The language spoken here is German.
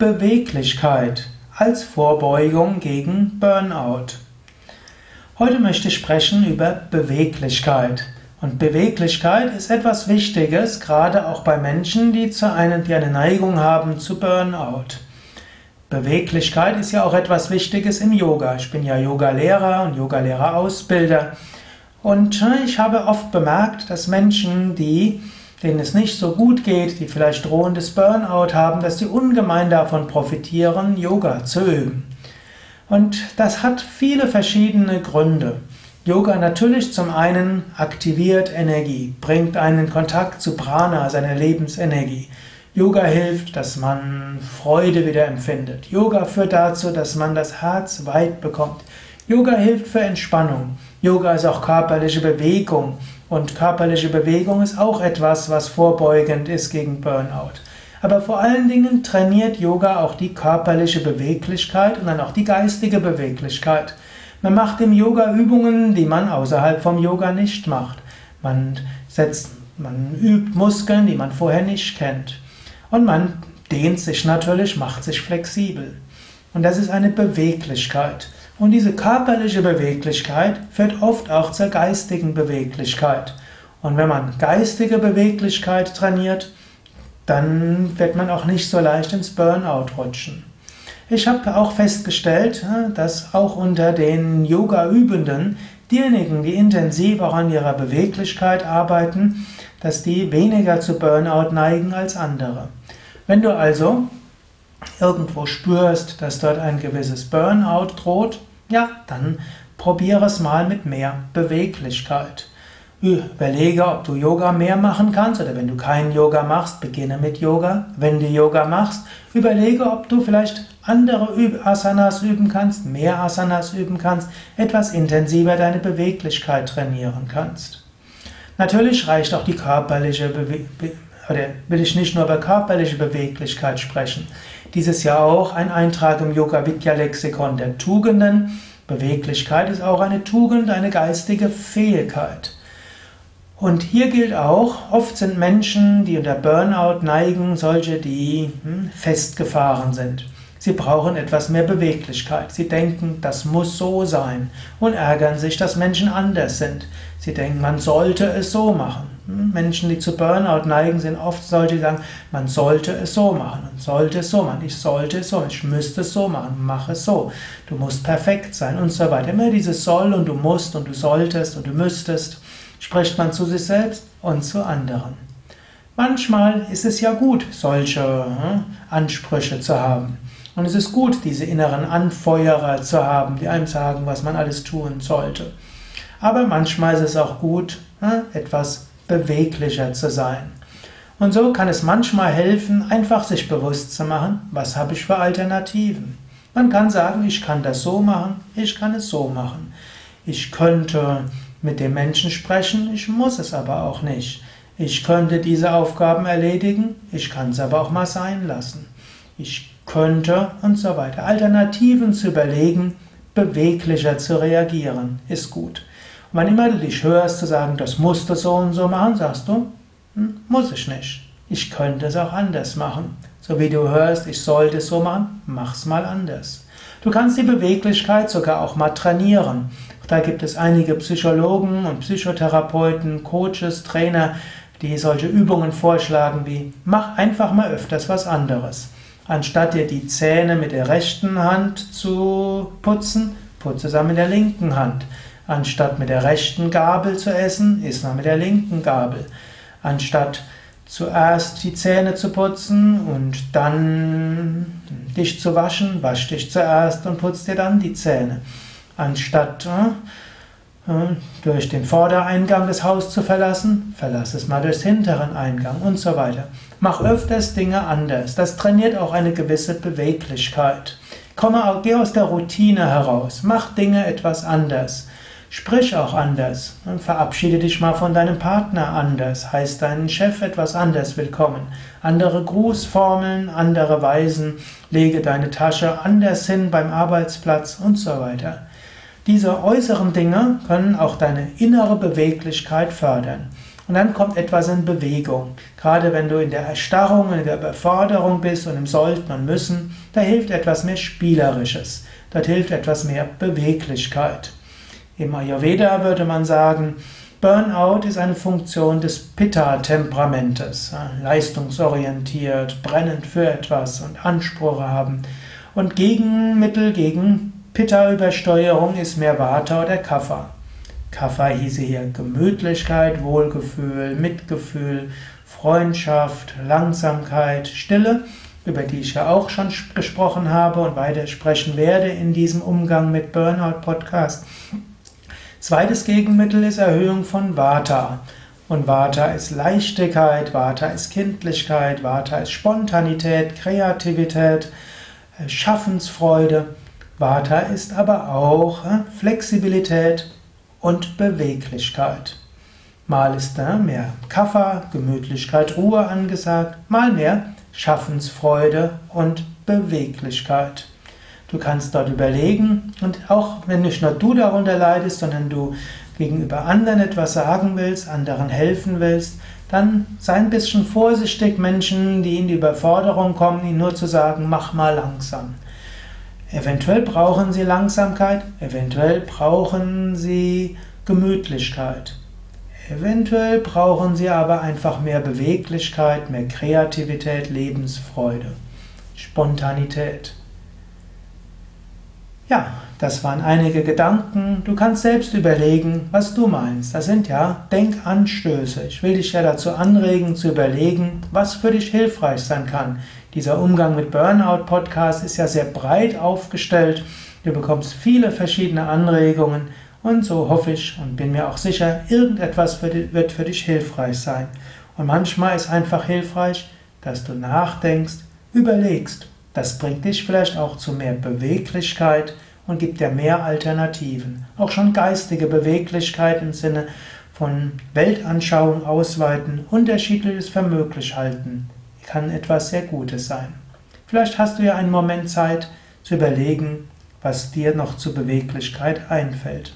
Beweglichkeit als Vorbeugung gegen Burnout. Heute möchte ich sprechen über Beweglichkeit. Und Beweglichkeit ist etwas Wichtiges, gerade auch bei Menschen, die, zu einem, die eine Neigung haben zu Burnout. Beweglichkeit ist ja auch etwas Wichtiges im Yoga. Ich bin ja Yoga-Lehrer und Yoga-Lehrer-Ausbilder. Und ich habe oft bemerkt, dass Menschen, die denen es nicht so gut geht, die vielleicht drohendes Burnout haben, dass sie ungemein davon profitieren, Yoga zu üben. Und das hat viele verschiedene Gründe. Yoga natürlich zum einen aktiviert Energie, bringt einen in Kontakt zu Prana, seiner Lebensenergie. Yoga hilft, dass man Freude wieder empfindet. Yoga führt dazu, dass man das Herz weit bekommt. Yoga hilft für Entspannung. Yoga ist auch körperliche Bewegung. Und körperliche Bewegung ist auch etwas, was vorbeugend ist gegen Burnout. Aber vor allen Dingen trainiert Yoga auch die körperliche Beweglichkeit und dann auch die geistige Beweglichkeit. Man macht im Yoga Übungen, die man außerhalb vom Yoga nicht macht. Man setzt, man übt Muskeln, die man vorher nicht kennt. Und man dehnt sich natürlich, macht sich flexibel. Und das ist eine Beweglichkeit. Und diese körperliche Beweglichkeit führt oft auch zur geistigen Beweglichkeit. Und wenn man geistige Beweglichkeit trainiert, dann wird man auch nicht so leicht ins Burnout rutschen. Ich habe auch festgestellt, dass auch unter den Yoga-Übenden diejenigen, die intensiv auch an ihrer Beweglichkeit arbeiten, dass die weniger zu Burnout neigen als andere. Wenn du also irgendwo spürst, dass dort ein gewisses Burnout droht, ja, dann probiere es mal mit mehr Beweglichkeit. Überlege, ob du Yoga mehr machen kannst oder wenn du kein Yoga machst, beginne mit Yoga. Wenn du Yoga machst, überlege, ob du vielleicht andere Asanas üben kannst, mehr Asanas üben kannst, etwas intensiver deine Beweglichkeit trainieren kannst. Natürlich reicht auch die körperliche Beweglichkeit, oder will ich nicht nur über körperliche Beweglichkeit sprechen. Dieses Jahr auch ein Eintrag im Yoga Vidya Lexikon der Tugenden. Beweglichkeit ist auch eine Tugend, eine geistige Fähigkeit. Und hier gilt auch, oft sind Menschen, die unter Burnout neigen, solche, die hm, festgefahren sind. Sie brauchen etwas mehr Beweglichkeit. Sie denken, das muss so sein und ärgern sich, dass Menschen anders sind. Sie denken, man sollte es so machen. Hm, Menschen, die zu Burnout neigen, sind oft solche, die sagen, man sollte es so machen, man sollte es so machen, ich sollte es so, ich müsste es so machen, mach es so, du musst perfekt sein und so weiter. Immer dieses soll und du musst und du solltest und du müsstest, spricht man zu sich selbst und zu anderen. Manchmal ist es ja gut, solche hm, Ansprüche zu haben. Und es ist gut, diese inneren Anfeuerer zu haben, die einem sagen, was man alles tun sollte. Aber manchmal ist es auch gut, ne, etwas beweglicher zu sein. Und so kann es manchmal helfen, einfach sich bewusst zu machen, was habe ich für Alternativen. Man kann sagen, ich kann das so machen, ich kann es so machen. Ich könnte mit dem Menschen sprechen, ich muss es aber auch nicht. Ich könnte diese Aufgaben erledigen, ich kann es aber auch mal sein lassen. Ich könnte und so weiter. Alternativen zu überlegen, beweglicher zu reagieren, ist gut. Wann immer du dich hörst zu sagen, das musst du so und so machen, sagst du, hm, muss ich nicht. Ich könnte es auch anders machen. So wie du hörst, ich sollte es so machen, mach's mal anders. Du kannst die Beweglichkeit sogar auch mal trainieren. Da gibt es einige Psychologen und Psychotherapeuten, Coaches, Trainer, die solche Übungen vorschlagen wie, mach einfach mal öfters was anderes. Anstatt dir die Zähne mit der rechten Hand zu putzen, putze es mit der linken Hand. Anstatt mit der rechten Gabel zu essen, iss mal mit der linken Gabel. Anstatt zuerst die Zähne zu putzen und dann dich zu waschen, wasch dich zuerst und putz dir dann die Zähne. Anstatt äh, äh durch den Vordereingang des Hauses zu verlassen, verlass es mal durchs hinteren Eingang und so weiter. Mach öfters Dinge anders. Das trainiert auch eine gewisse Beweglichkeit. Komme, geh aus der Routine heraus. Mach Dinge etwas anders. Sprich auch anders. Verabschiede dich mal von deinem Partner anders. Heißt deinen Chef etwas anders willkommen. Andere Grußformeln, andere Weisen. Lege deine Tasche anders hin beim Arbeitsplatz und so weiter. Diese äußeren Dinge können auch deine innere Beweglichkeit fördern. und dann kommt etwas in Bewegung. Gerade wenn du in der Erstarrung, in der Überforderung bist und im Sollten und Müssen, da hilft etwas mehr Spielerisches. Dort hilft etwas mehr Beweglichkeit. Im Ayurveda würde man sagen, Burnout ist eine Funktion des Pitta-Temperamentes. Leistungsorientiert, brennend für etwas und Anspruch haben. Und Gegenmittel gegen Pitta-Übersteuerung ist mehr Vata oder Kapha. Kapha hieße hier Gemütlichkeit, Wohlgefühl, Mitgefühl, Freundschaft, Langsamkeit, Stille, über die ich ja auch schon gesprochen habe und weiter sprechen werde in diesem Umgang mit Burnout Podcast. Zweites Gegenmittel ist Erhöhung von Vata. Und Vata ist Leichtigkeit, Vata ist Kindlichkeit, Vata ist Spontanität, Kreativität, äh, Schaffensfreude. Vata ist aber auch äh, Flexibilität, und Beweglichkeit. Mal ist da mehr Kaffer, Gemütlichkeit, Ruhe angesagt, mal mehr Schaffensfreude und Beweglichkeit. Du kannst dort überlegen und auch wenn nicht nur du darunter leidest, sondern du gegenüber anderen etwas sagen willst, anderen helfen willst, dann sei ein bisschen vorsichtig, Menschen, die in die Überforderung kommen, ihnen nur zu sagen, mach mal langsam. Eventuell brauchen sie Langsamkeit, eventuell brauchen sie Gemütlichkeit. Eventuell brauchen sie aber einfach mehr Beweglichkeit, mehr Kreativität, Lebensfreude, Spontanität. Ja, das waren einige Gedanken. Du kannst selbst überlegen, was du meinst. Das sind ja Denkanstöße. Ich will dich ja dazu anregen, zu überlegen, was für dich hilfreich sein kann. Dieser Umgang mit Burnout Podcast ist ja sehr breit aufgestellt. Du bekommst viele verschiedene Anregungen und so hoffe ich und bin mir auch sicher, irgendetwas wird für dich hilfreich sein. Und manchmal ist einfach hilfreich, dass du nachdenkst, überlegst. Das bringt dich vielleicht auch zu mehr Beweglichkeit und gibt dir mehr Alternativen. Auch schon geistige Beweglichkeit im Sinne von Weltanschauung ausweiten, unterschiedliches für möglich halten, kann etwas sehr Gutes sein. Vielleicht hast du ja einen Moment Zeit zu überlegen, was dir noch zur Beweglichkeit einfällt.